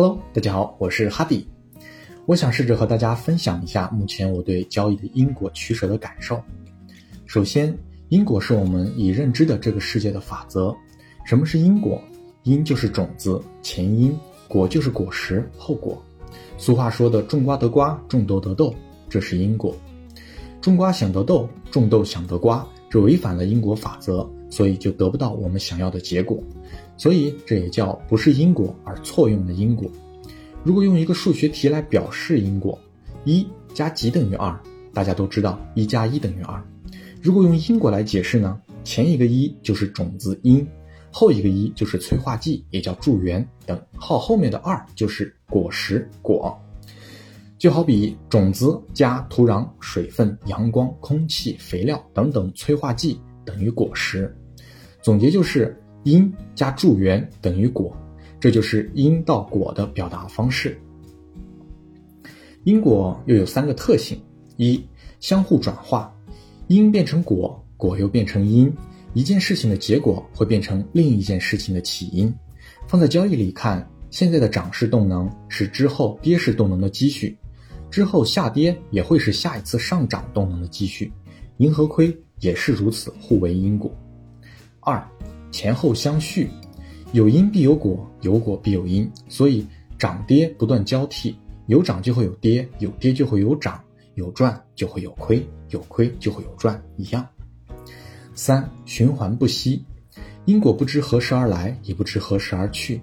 Hello，大家好，我是哈迪。我想试着和大家分享一下目前我对交易的因果取舍的感受。首先，因果是我们已认知的这个世界的法则。什么是因果？因就是种子前因，果就是果实后果。俗话说的“种瓜得瓜，种豆得豆”，这是因果。种瓜想得豆，种豆想得瓜，这违反了因果法则，所以就得不到我们想要的结果。所以这也叫不是因果而错用的因果。如果用一个数学题来表示因果，一加几等于二，大家都知道一加一等于二。如果用因果来解释呢，前一个一就是种子因。后一个一就是催化剂，也叫助缘等号，后面的二就是果实果。就好比种子加土壤、水分、阳光、空气、肥料等等催化剂等于果实。总结就是因加助缘等于果，这就是因到果的表达方式。因果又有三个特性：一、相互转化，因变成果，果又变成因。一件事情的结果会变成另一件事情的起因。放在交易里看，现在的涨势动能是之后跌势动能的积蓄，之后下跌也会是下一次上涨动能的积蓄。盈和亏也是如此，互为因果。二，前后相续，有因必有果，有果必有因，所以涨跌不断交替，有涨就会有跌，有跌就会有涨，有赚就会有亏，有亏就会有赚，一样。三循环不息，因果不知何时而来，也不知何时而去，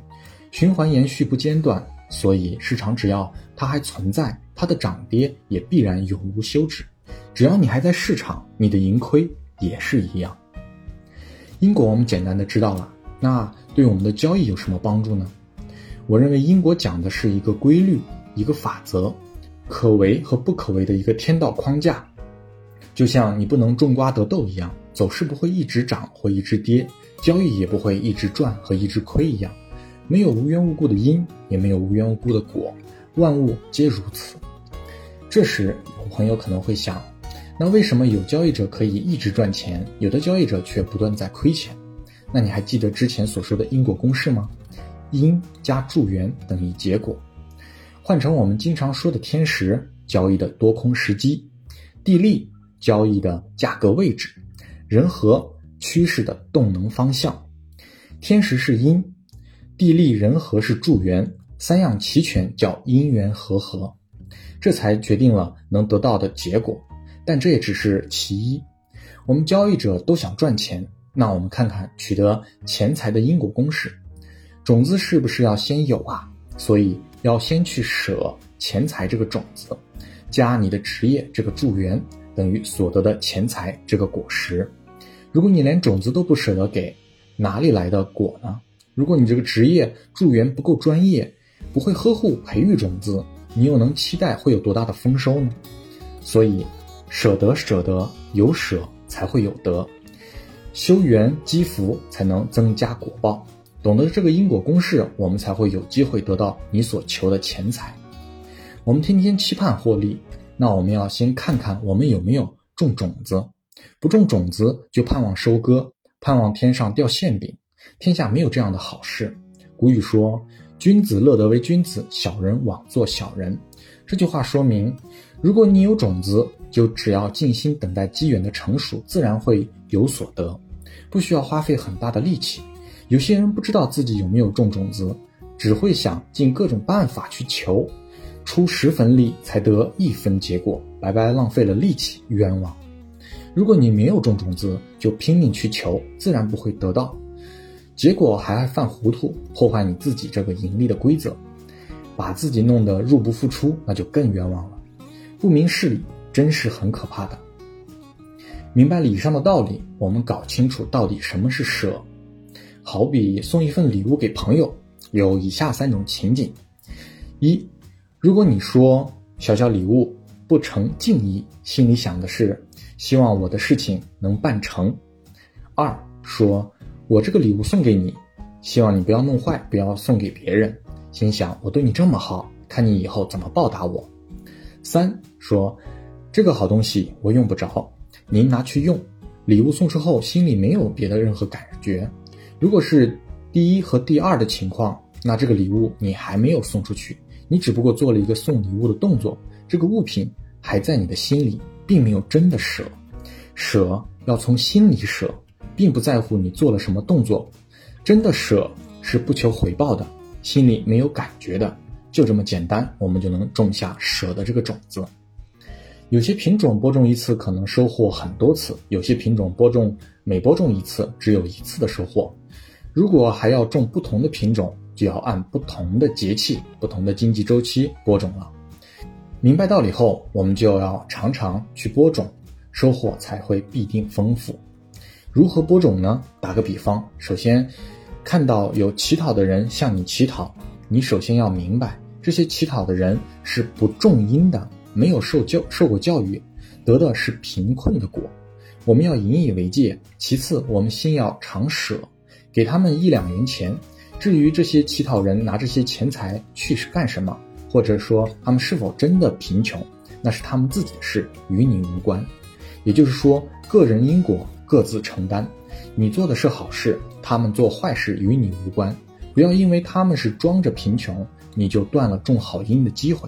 循环延续不间断，所以市场只要它还存在，它的涨跌也必然永无休止。只要你还在市场，你的盈亏也是一样。因果我们简单的知道了，那对我们的交易有什么帮助呢？我认为因果讲的是一个规律，一个法则，可为和不可为的一个天道框架，就像你不能种瓜得豆一样。走势不会一直涨或一直跌，交易也不会一直赚和一直亏一样，没有无缘无故的因，也没有无缘无故的果，万物皆如此。这时，有朋友可能会想，那为什么有交易者可以一直赚钱，有的交易者却不断在亏钱？那你还记得之前所说的因果公式吗？因加助缘等于结果。换成我们经常说的天时，交易的多空时机；地利，交易的价格位置。人和趋势的动能方向，天时是因，地利人和是助缘，三样齐全叫因缘和合，这才决定了能得到的结果。但这也只是其一。我们交易者都想赚钱，那我们看看取得钱财的因果公式，种子是不是要先有啊？所以要先去舍钱财这个种子，加你的职业这个助缘。等于所得的钱财这个果实，如果你连种子都不舍得给，哪里来的果呢？如果你这个职业助缘不够专业，不会呵护培育种子，你又能期待会有多大的丰收呢？所以，舍得舍得，有舍才会有得，修缘积福才能增加果报。懂得这个因果公式，我们才会有机会得到你所求的钱财。我们天天期盼获利。那我们要先看看我们有没有种种子，不种种子就盼望收割，盼望天上掉馅饼，天下没有这样的好事。古语说：“君子乐得为君子，小人枉做小人。”这句话说明，如果你有种子，就只要静心等待机缘的成熟，自然会有所得，不需要花费很大的力气。有些人不知道自己有没有种种子，只会想尽各种办法去求。出十分力才得一分结果，白白浪费了力气，冤枉。如果你没有种种子，就拼命去求，自然不会得到，结果还爱犯糊涂，破坏你自己这个盈利的规则，把自己弄得入不敷出，那就更冤枉了。不明事理，真是很可怕的。明白了以上的道理，我们搞清楚到底什么是舍。好比送一份礼物给朋友，有以下三种情景：一。如果你说小小礼物不成敬意，心里想的是希望我的事情能办成；二说我这个礼物送给你，希望你不要弄坏，不要送给别人，心想我对你这么好，看你以后怎么报答我；三说这个好东西我用不着，您拿去用。礼物送出后，心里没有别的任何感觉。如果是第一和第二的情况，那这个礼物你还没有送出去，你只不过做了一个送礼物的动作，这个物品还在你的心里，并没有真的舍。舍要从心里舍，并不在乎你做了什么动作，真的舍是不求回报的，心里没有感觉的，就这么简单，我们就能种下舍的这个种子。有些品种播种一次可能收获很多次，有些品种播种每播种一次只有一次的收获。如果还要种不同的品种，就要按不同的节气、不同的经济周期播种了。明白道理后，我们就要常常去播种，收获才会必定丰富。如何播种呢？打个比方，首先看到有乞讨的人向你乞讨，你首先要明白，这些乞讨的人是不种因的。没有受教受过教育，得的是贫困的果。我们要引以为戒。其次，我们心要常舍，给他们一两元钱。至于这些乞讨人拿这些钱财去是干什么，或者说他们是否真的贫穷，那是他们自己的事，与你无关。也就是说，个人因果各自承担。你做的是好事，他们做坏事与你无关。不要因为他们是装着贫穷，你就断了种好因的机会。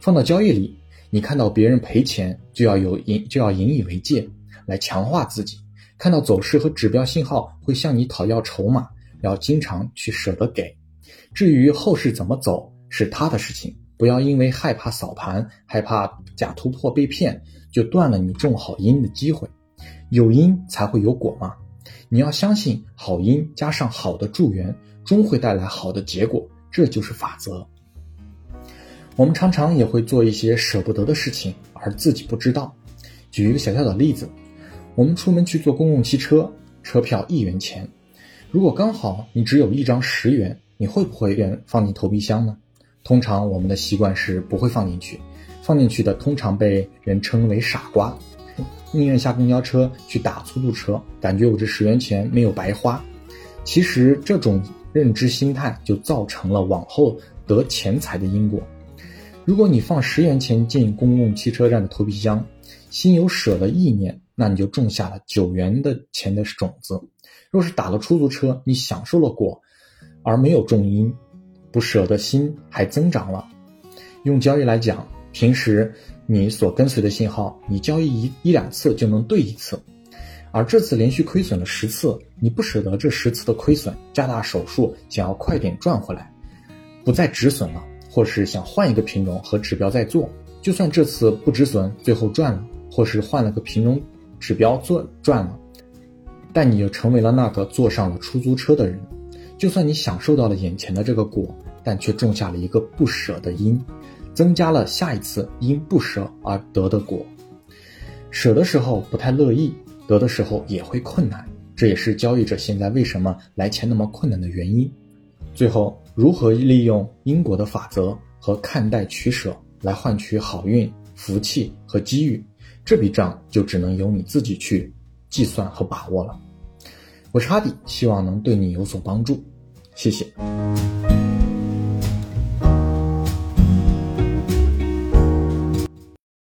放到交易里。你看到别人赔钱，就要有引就要引以为戒，来强化自己。看到走势和指标信号会向你讨要筹码，要经常去舍得给。至于后市怎么走，是他的事情，不要因为害怕扫盘、害怕假突破被骗，就断了你种好因的机会。有因才会有果嘛，你要相信好因加上好的助缘，终会带来好的结果，这就是法则。我们常常也会做一些舍不得的事情，而自己不知道。举一个小小的例子，我们出门去坐公共汽车，车票一元钱。如果刚好你只有一张十元，你会不会愿放进投币箱呢？通常我们的习惯是不会放进去，放进去的通常被人称为傻瓜，宁愿下公交车去打出租车，感觉我这十元钱没有白花。其实这种认知心态就造成了往后得钱财的因果。如果你放十元钱进公共汽车站的投币箱，心有舍的意念，那你就种下了九元的钱的种子。若是打了出租车，你享受了果，而没有种因，不舍的心还增长了。用交易来讲，平时你所跟随的信号，你交易一一两次就能对一次，而这次连续亏损了十次，你不舍得这十次的亏损，加大手术想要快点赚回来，不再止损了。或是想换一个品种和指标再做，就算这次不止损，最后赚了；或是换了个品种指标做赚了，但你又成为了那个坐上了出租车的人。就算你享受到了眼前的这个果，但却种下了一个不舍的因，增加了下一次因不舍而得的果。舍的时候不太乐意，得的时候也会困难，这也是交易者现在为什么来钱那么困难的原因。最后，如何利用因果的法则和看待取舍来换取好运、福气和机遇，这笔账就只能由你自己去计算和把握了。我是哈迪，希望能对你有所帮助，谢谢。